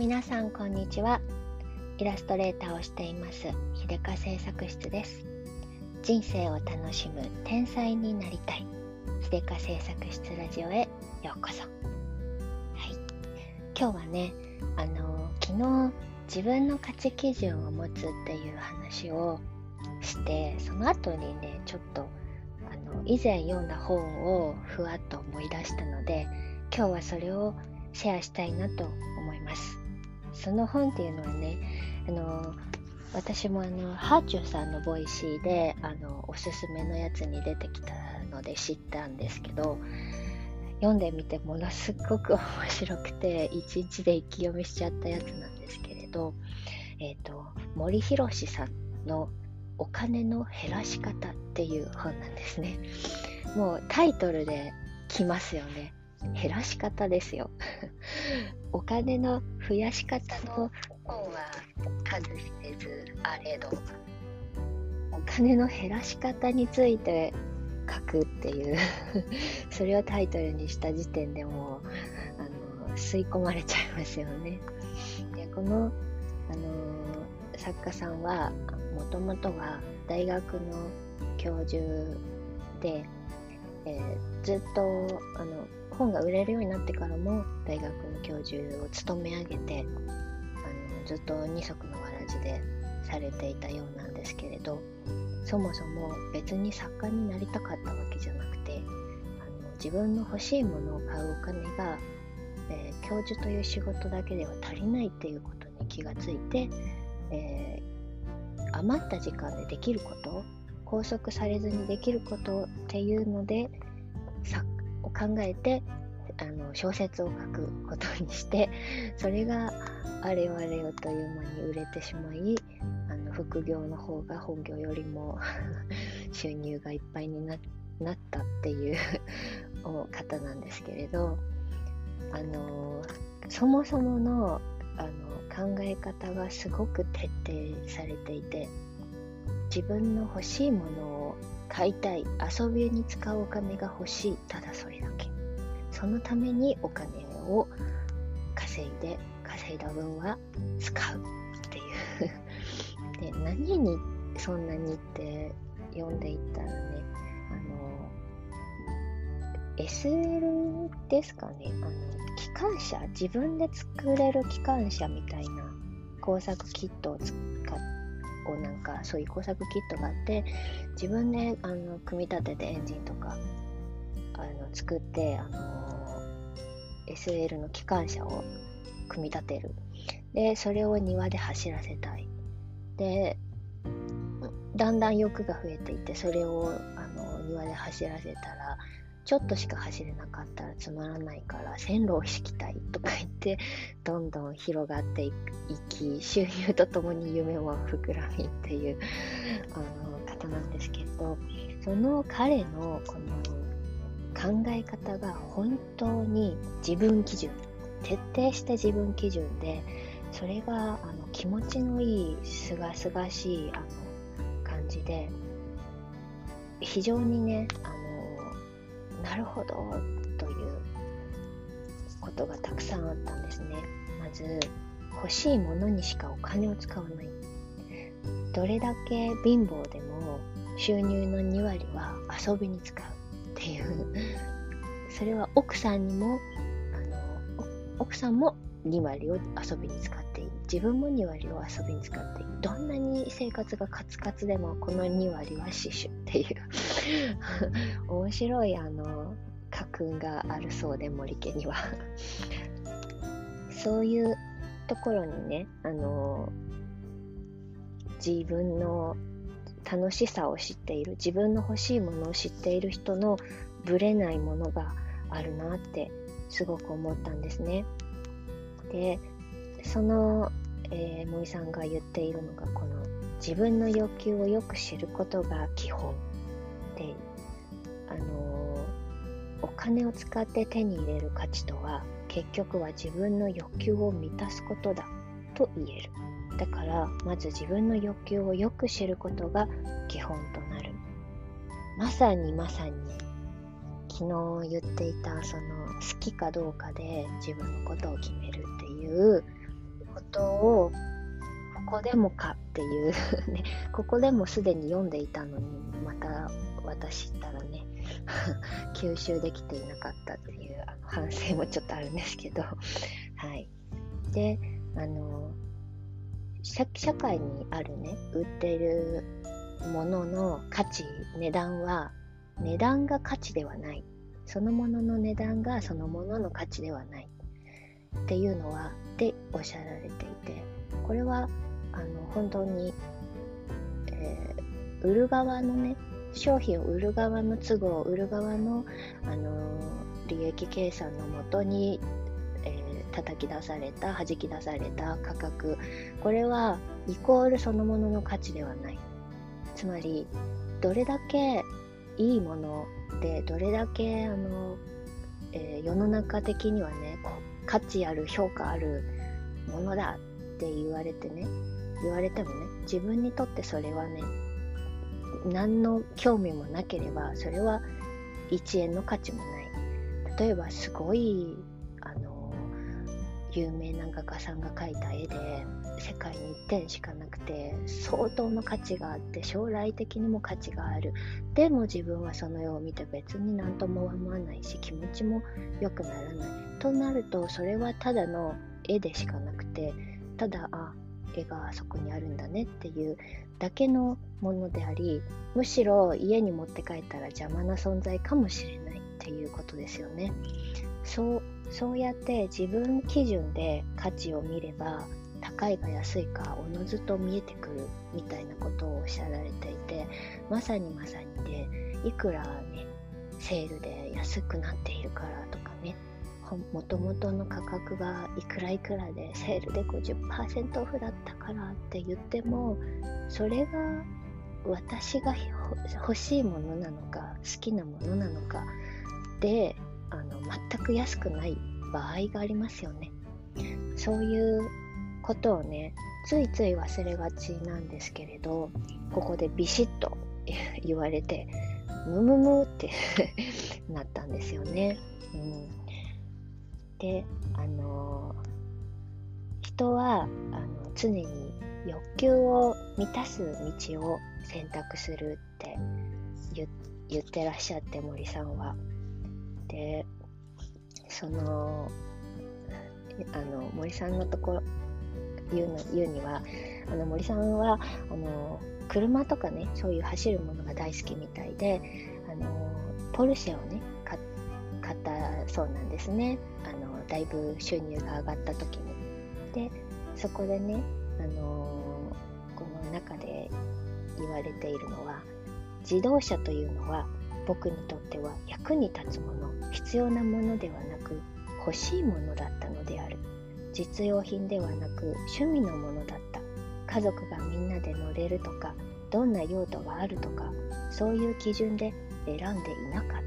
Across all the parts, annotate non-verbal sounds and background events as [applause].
皆さんこんにちは。イラストレーターをしています。秀香製作室です。人生を楽しむ天才になりたい。秀香製作室ラジオへようこそ。はい。今日はねあの昨日自分の価値基準を持つっていう話をしてその後にねちょっとあの以前読んだ本をふわっと思い出したので今日はそれをシェアしたいなと思います。その本っていうのはねあの私もあのはあちゅうさんの Voicy であのおすすめのやつに出てきたので知ったんですけど読んでみてものすごく面白くて一日で一気読みしちゃったやつなんですけれど、えーと、森博嗣さんの「お金の減らし方」っていう本なんですね。もうタイトルで来ますよね。減らし方ですよ。[laughs] お金の増やし方の本は数知れずあれど。お金の減らし方について書くっていう [laughs] それをタイトルにした時点でもあの吸い込まれちゃいますよね。でこの、あの作家さんはもともとは大学の教授で、えー、ずっとあの本が売れるようになってからも大学の教授を務め上げてあのずっと二足のわらじでされていたようなんですけれどそもそも別に作家になりたかったわけじゃなくてあの自分の欲しいものを買うお金が、えー、教授という仕事だけでは足りないっていうことに気がついて、えー、余った時間でできること拘束されずにできることっていうので作を考えてあの小説を書くことにしてそれがあれよあれよという間に売れてしまいあの副業の方が本業よりも [laughs] 収入がいっぱいになったっていう方なんですけれどあのそもそものあの考え方がすごく徹底されていて自分の欲しいものを買いたい遊びに使うお金が欲しい。ただそれだけ。そのためにお金を稼いで稼いだ分は使うっていう。で何にそんなにって読んでいったらねあの SL ですかね。あの機関車。自分で作れる機関車みたいな工作キットを使ってこうなんかそういう工作キットがあって自分であの組み立ててエンジンとかあの作ってあの SL の機関車を組み立てる。でそれを庭で走らせたい。でだんだん欲が増えていってそれをあの庭で走らせたらちょっとしか走れなかったらつまらないから線路を敷きたいとか言って [laughs] どんどん広がっていき収入とともに夢も膨らみっていう [laughs] あの方なんですけどその彼のこの考え方が本当に自分基準徹底した自分基準でそれがあの気持ちのいいすがすがしいあの感じで非常にねあなるほど。ということがたくさんあったんですね。まず欲しいものにしかお金を使わない。どれだけ貧乏でも収入の2割は遊びに使う。っていう。それは奥さんにもあの奥さんも2割を遊びに使っていい。自分も2割を遊びに使っていい。どんなに生活がカツカツでもこの2割は死守っていう。[laughs] 面白いあの家訓があるそうで森家には [laughs] そういうところにねあの自分の楽しさを知っている自分の欲しいものを知っている人のぶれないものがあるなってすごく思ったんですね。でその、えー、森さんが言っているのがこの自分の欲求をよく知ることが基本金を使って手に入れる価値とは結局は自分の欲求を満たすことだと言える。だからまず自分の欲求をよく知ることが基本となる。まさにまさに昨日言っていたその好きかどうかで自分のことを決めるっていうことをここでもかっていう [laughs] ねここでもすでに読んでいたのにまた私ったらね [laughs] 吸収できていなかったっていう反省もちょっとあるんですけど。はい。であの社会にあるね売ってるものの価値値段は値段が価値ではない。そのものの値段がそのものの価値ではない。っていうのはでおっしゃられていてこれはあの本当に、えー、売る側のね商品を売る側の都合売る側の、あの利益計算のもとに、えー、叩き出された弾き出された価格これはイコールそのものの価値ではない。つまりどれだけいいものでどれだけあの、えー、世の中的にはね価値ある評価あるものだって言われてね言われてもね自分にとってそれはね何の興味もなければそれは1円の価値もない。例えばすごいあの有名な画家さんが描いた絵で世界に1点しかなくて相当の価値があって将来的にも価値がある。でも自分はその絵を見て別に何とも思わないし気持ちも良くならない。となるとそれはただの絵でしかなくてただあ絵がそこにあるんだねっていうだけのものでありむしろ家に持って帰ったら邪魔な存在かもしれないっていうことですよね。そうそうやって自分基準で価値を見れば高いか安いかおのずと見えてくるみたいなことをおっしゃられていてまさにまさにでいくらねセールで安くなっているからとかもともとの価格がいくらいくらでセールで50%オフだったからって言ってもそれが私が欲しいものなのか好きなものなのかであの全く安くない場合がありますよね。そういうことをねついつい忘れがちなんですけれどここでビシッと [laughs] 言われてムムムって [laughs] なったんですよね。うん、であの人はあの常に欲求を満たす道を選択するって言ってらっしゃって森さんは。でそのあの森さんのところ言うの言うにはあの森さんはあの車とかねそういう走るものが大好きみたいであのポルシェをねそうなんですね。あのだいぶ収入が上がった時に。でそこでねあのこの中で言われているのは自動車というのは僕にとっては役に立つもの必要なものではなく欲しいものだったのである。実用品ではなく趣味のものだった。家族がみんなで乗れるとかどんな用途があるとかそういう基準で選んでいなかった。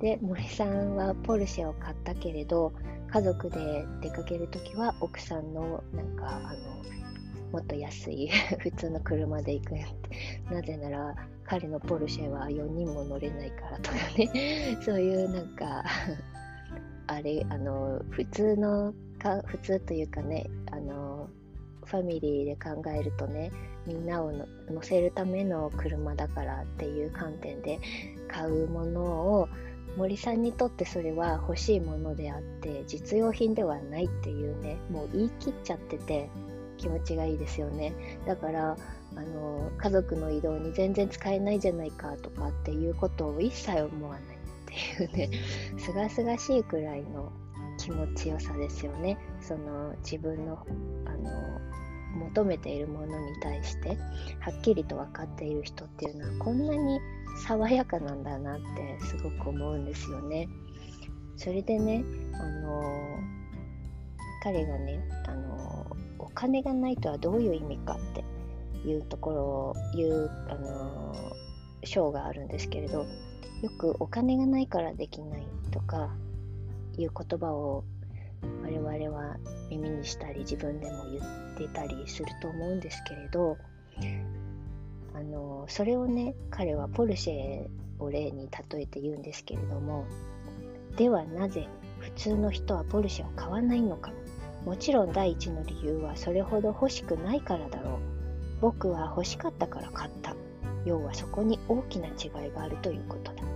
で森さんはポルシェを買ったけれど家族で出かける時は奥さんのなんかあのもっと安い [laughs] 普通の車で行くってなぜなら彼のポルシェは4人も乗れないからとかね。[laughs] そういうなんかあれあの普通のか普通というかねあのファミリーで考えるとねみんなを乗せるための車だからっていう観点で買うものを森さんにとってそれは欲しいものであって実用品ではないっていうねもう言い切っちゃってて気持ちがいいですよね。だからあの家族の移動に全然使えないじゃないかとかっていうことを一切思わないっていうね [laughs] すがすがしいくらいの気持ちよさですよね。その自分のあの求めているものに対してはっきりと分かっている人っていうのはこんなに爽やかなんだなってすごく思うんですよね。それでね、あの彼がね、あのお金がないとはどういう意味かっていうところを言う、あの章があるんですけれどよくお金がないからできないとかいう言葉を我々は耳にしたり自分でも言ってたりすると思うんですけれどあのそれをね彼はポルシェを例に例えて言うんですけれどもではなぜ普通の人はポルシェを買わないのかもちろん第一の理由はそれほど欲しくないからだろう。僕は欲しかったから買った。要はそこに大きな違いがあるということだ。ま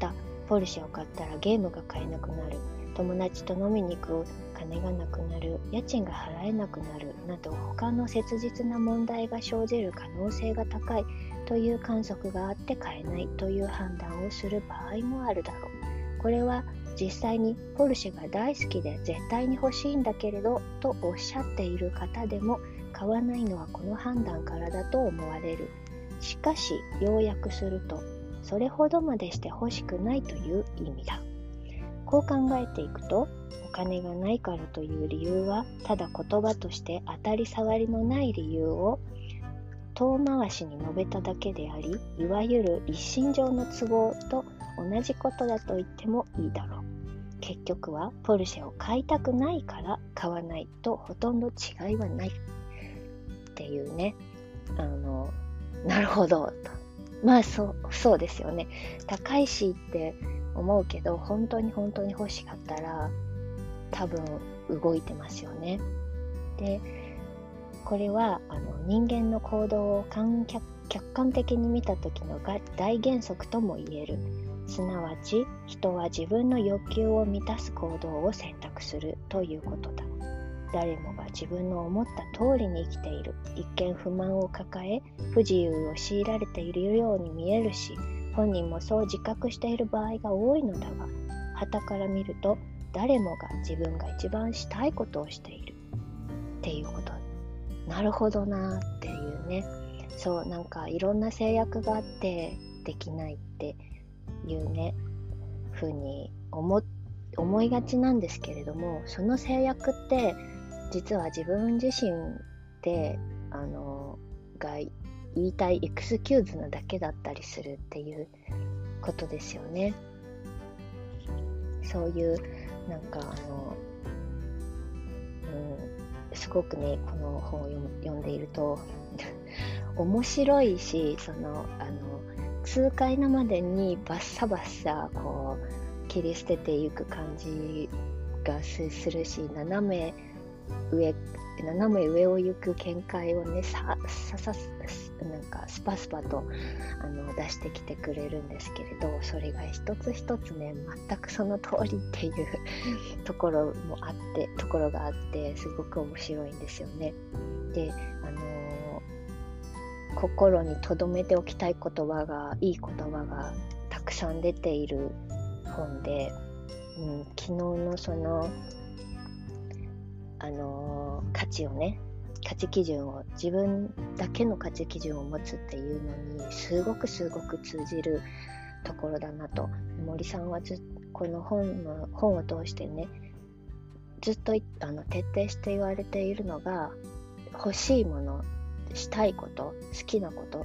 た、ポルシェを買ったらゲームが買えなくなる。友達と飲みに行く金がなくなる。家賃が払えなくなる。など他の切実な問題が生じる可能性が高いという観測があって買えないという判断をする場合もあるだろう。これは実際にポルシェが大好きで絶対に欲しいんだけれどとおっしゃっている方でも買わないのはこの判断からだと思われる。しかし要約するとそれほどまでして欲しくないという意味だこう考えていくとお金がないからという理由はただ言葉として当たり障りのない理由を遠回しに述べただけでありいわゆる一身上の都合と同じことだと言ってもいいだろう結局はポルシェを買いたくないから買わないとほとんど違いはないっていうねあのなるほど。まあそう、そうですよね。高いしって思うけど、本当に本当に欲しかったら、多分動いてますよね。で、これはあの人間の行動を客観的に見た時の大原則とも言える。すなわち、人は自分の欲求を満たす行動を選択するということだ。誰もが自分の思った通りに生きている一見不満を抱え不自由を強いられているように見えるし本人もそう自覚している場合が多いのだが傍から見ると誰もが自分が一番したいことをしている。っていうこと。なるほどなっていうね。そうなんかいろんな制約があってできないっていうねふうに思思いがちなんですけれどもその制約って実は自分自身であのが言いたいエクスキューズなだけだったりするっていうことですよね。そういうなんかあの、うん、すごくねこの本を読んでいると [laughs] 面白いしそのあの痛快なまでにバッサバッサこう切り捨てていく感じがするし斜め上斜め上を行く見解をねさささなんかスパスパとあの出してきてくれるんですけれどそれが一つ一つね全くその通りっていうところもあってところがあってすごく面白いんですよね。であのー、心に留めておきたい言葉がいい言葉がたくさん出ている本で、うん、昨日のそのあの価値をね価値基準を自分だけの価値基準を持つっていうのにすごくすごく通じるところだなと森さんはずこの本の本を通してねずっとあの徹底して言われているのが欲しいものしたいこと好きなこと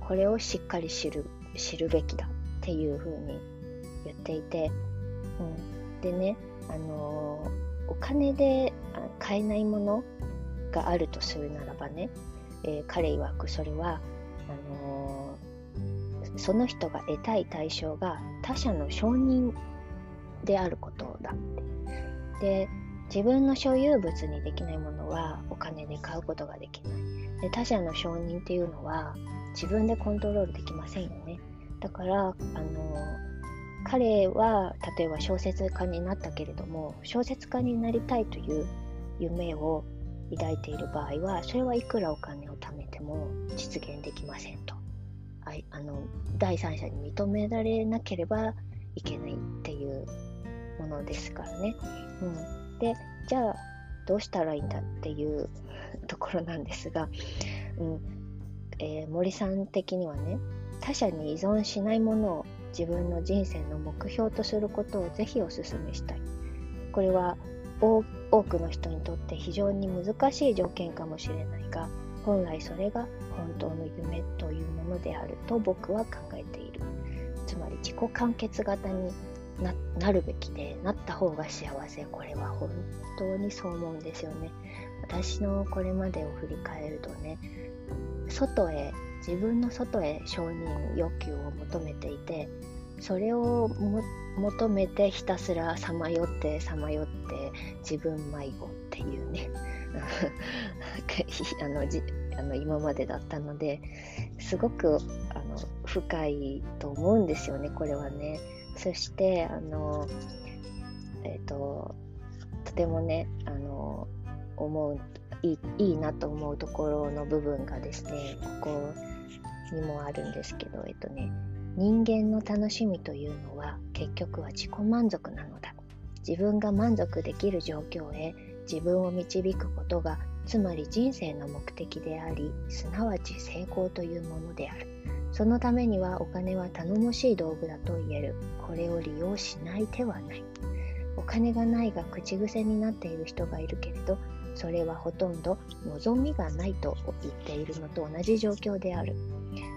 これをしっかり知る知るべきだっていうふうに言っていて、うん、でねあのお金で買えないものがあるとするならばね、えー、彼曰くそれはあのー、その人が得たい対象が他者の承認であることだって。で自分の所有物にできないものはお金で買うことができない。で他者の承認っていうのは自分でコントロールできませんよね。だからあの彼は例えば小説家になったけれども小説家になりたいという夢を抱いている場合はそれはいくらお金を貯めても実現できませんと。ああの第三者に認められなければいけないっていうものですからね、うん、でじゃあどうしたらいいんだっていうところなんですが、うん。えー、森さん的にはね他者に依存しないものを自分の人生の目標とすることをぜひお勧めしたい。これは多くの人にとって非常に難しい条件かもしれないが、本来それが本当の夢というものであると僕は考えている。つまり自己完結型になるべきで、なった方が幸せ。これは本当にそう思うんですよね。私のこれまでを振り返るとね、外へ自分の外へ承認欲求を求めていてそれを求めてひたすらさまよってさまよって自分迷子っていうね [laughs] あのじあの今までだったのですごくあの深いと思うんですよねこれはね。そしてあのえっ、ー、ととてもねあの思ういいいいなと思うところの部分がですねここにもあるんですけどえっ、ー、とね人間の楽しみというのは結局は自己満足なのだ。自分が満足できる状況へ自分を導くことがつまり人生の目的でありすなわち成功というものである。そのためにはお金は頼もしい道具だと言える。これを利用しない手はない。お金がないが口癖になっている人がいるけれどそれはほとんど望みがないと言っているのと同じ状況である。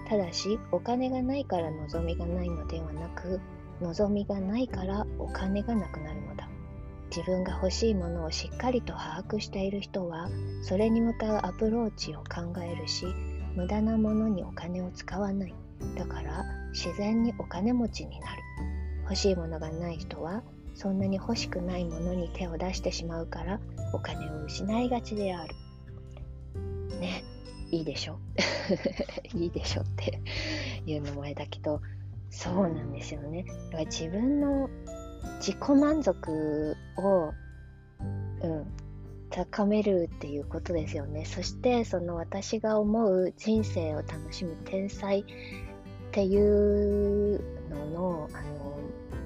ただしお金がないから望みがないのではなく望みがないからお金がなくなるのだ。自分が欲しいものをしっかりと把握している人はそれに向かうアプローチを考えるし無駄なものにお金を使わない。だから自然にお金持ちになる。欲しいものがない人はそんなに欲しくないものに手を出してしまうからお金を失いがちである。ね。いいでしょ？[laughs] いいでしょっていうのもあれだけどそうなんですよね。だから自分の自己満足を、うん、高めるっていうことですよね。そしてその私が思う人生を楽しむ天才っていうののあの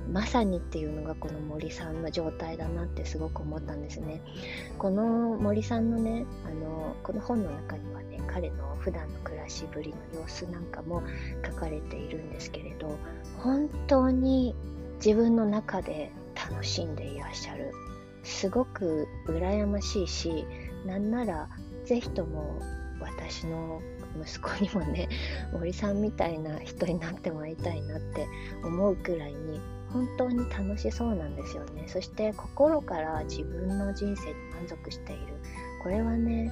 まさにっていうのがこの森さんの状態だなってすごく思ったんですね。この森さんのねあのこの本の中には彼の普段の暮らしぶりの様子なんかも書かれているんですけれど本当に自分の中で楽しんでいらっしゃる。すごく羨ましいしなんなら是非とも私の息子にもね森さんみたいな人になってもらいたいなって思うくらいに本当に楽しそうなんですよね。そして心から自分の人生に満足している。これはね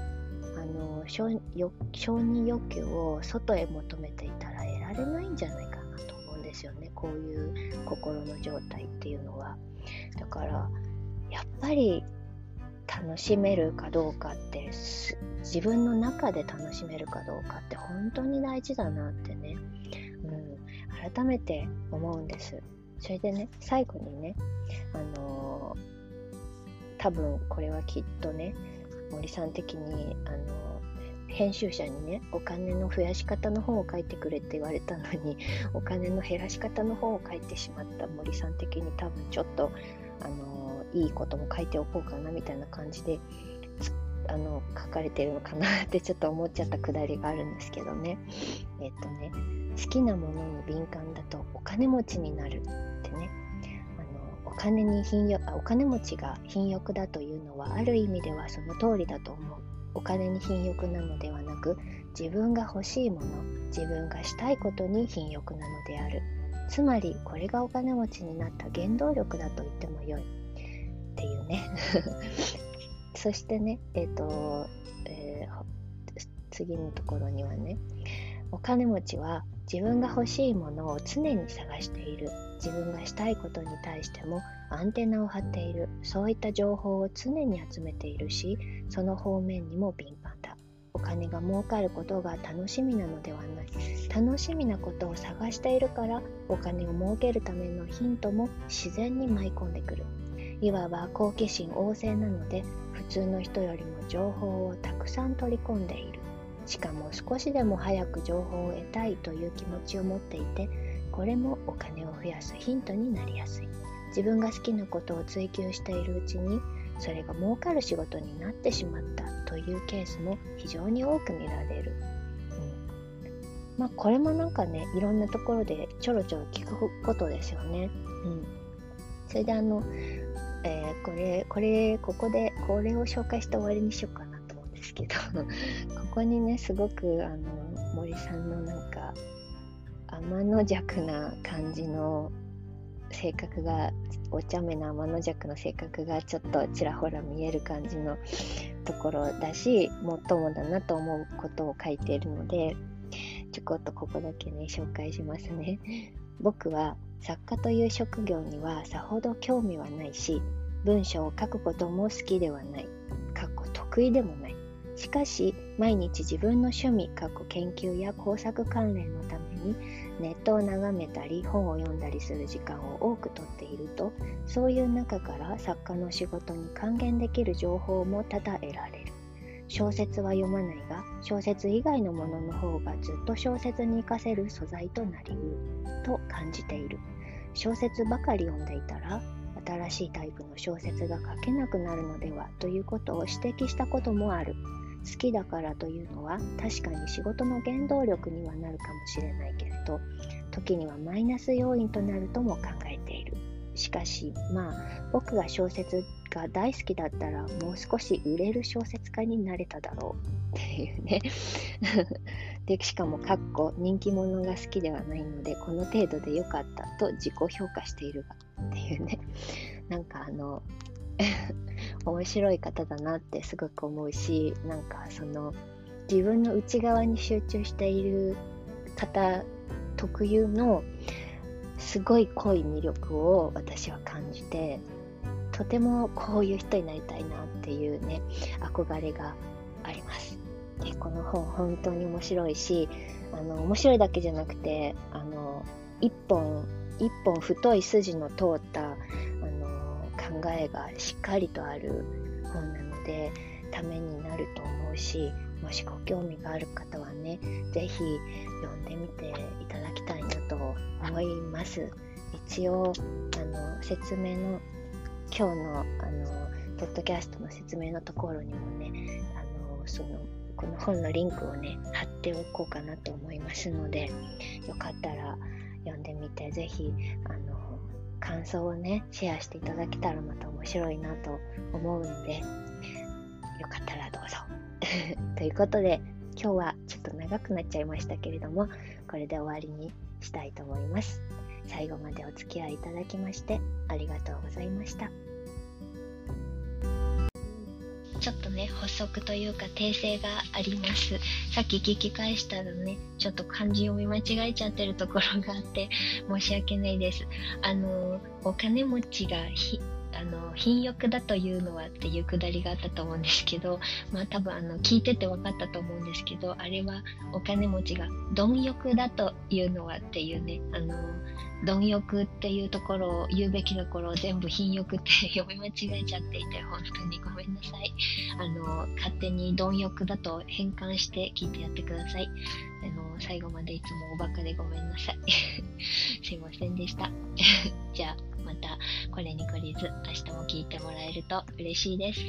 の承認欲求を外へ求めていたら得られないんじゃないかなと思うんですよね。こういう心の状態っていうのは。だからやっぱり楽しめるかどうかって自分の中で楽しめるかどうかって本当に大事だなってね、うん、改めて思うんです。それでね最後にねあのー、多分これはきっとね森さん的にあの、編集者にねお金の増やし方の本を書いてくれって言われたのに [laughs] お金の減らし方の本を書いてしまった森さん的に多分ちょっとあのいいことも書いておこうかなみたいな感じであの書かれてるのかなってちょっと思っちゃったくだりがあるんですけどね。えっとね好きなものに敏感だとお金持ちになるってね。金に貧欲お金持ちが貧欲だというのはある意味ではその通りだと思う。お金に貧欲なのではなく自分が欲しいもの自分がしたいことに貧欲なのである。つまりこれがお金持ちになった原動力だと言ってもよい。っていうね。[laughs] そしてねえっ、ー、と、えー、次のところにはねお金持ちは自分が欲しいものを常に探している。自分がしたいことに対してもアンテナを張っている。そういった情報を常に集めているしその方面にも敏感だ。お金が儲かることが楽しみなのではない。楽しみなことを探しているからお金を儲けるためのヒントも自然に舞い込んでくる。いわば好奇心旺盛なので普通の人よりも情報をたくさん取り込んでいる。しかも少しでも早く情報を得たいという気持ちを持っていてこれもお金を増やすヒントになりやすい。自分が好きなことを追求しているうちにそれが儲かる仕事になってしまったというケースも非常に多く見られる、うん、まあこれもなんかねいろんなところでちょろちょろ聞くことですよね、うん、それであのえー、これ、これ、ここで、これを紹介して終わりにしようかなと思うんですけど、こにね、すごく、あの、森さんのなんか、天の弱な感じの性格が、お茶目な天の弱の性格がちょっとちらほら見える感じのところだし、もっともだなと思うことを書いているので、ちょこっとここだけね、紹介しますね。僕は作家という職業にはさほど興味はないし文章を書くことも好きではないかっこ得意でもないしかし毎日自分の趣味研究や工作関連のためにネットを眺めたり本を読んだりする時間を多くとっているとそういう中から作家の仕事に還元できる情報も多々得られる。小説は読まないが小説以外のものの方がずっと小説に活かせる素材となりうると感じている。小説ばかり読んでいたら新しいタイプの小説が書けなくなるのではということを指摘したこともある。好きだからというのは確かに仕事の原動力にはなるかもしれないけれど時にはマイナス要因となるとも考えている。しかしまあ僕が小説が大好きだったらもう少し売れる小説家になれただろうっていうね。[laughs] でしかもかっこ人気者が好きではないのでこの程度でよかったと自己評価しているがっていうね。なんかあの面白い方だなってすごく思うしなんかその自分の内側に集中している方特有のすごい濃い魅力を私は感じてとてもこういう人になりたいなっていうね憧れがあります。でこの本本当に面白いしあの面白いだけじゃなくてあの一本一本太い筋の通ったえがしっかりとある本なのでためになると思うしもしご興味がある方はね是非読んでみていただきたいなと思います。一応あの説明の今日のあのポッドキャストの説明のところにもねあのそのこの本のリンクをね貼っておこうかなと思いますのでよかったら読んでみて是非あの感想をね、シェアしていただけたらまた面白いなと思うので、よかったらどうぞ。[laughs] ということで、今日はちょっと長くなっちゃいましたけれども、これで終わりにしたいと思います。最後までお付き合いいただきましてありがとうございました。ちょっとね、補足というか訂正があります。さっき聞き返したらね、ちょっと漢字読み間違えちゃってるところがあって申し訳ないです。あの、お金持ちがあの貧欲だというのはっていうくだりがあったと思うんですけど、[laughs] まあ多分あの聞いてて分かったと思うんですけど、あれはお金持ちが貪欲だというのはっていうね、あの、貪欲っていうところを言うべきところを全部貧欲って読み間違えちゃっていて、本当にごめんなさい。あの、勝手に貪欲だと変換して聞いてやってください。あの、最後までいつもおバカでごめんなさい。[laughs] すいませんでした。[laughs] じゃあ、またこれに懲りず明日も聞いてもらえると嬉しいです。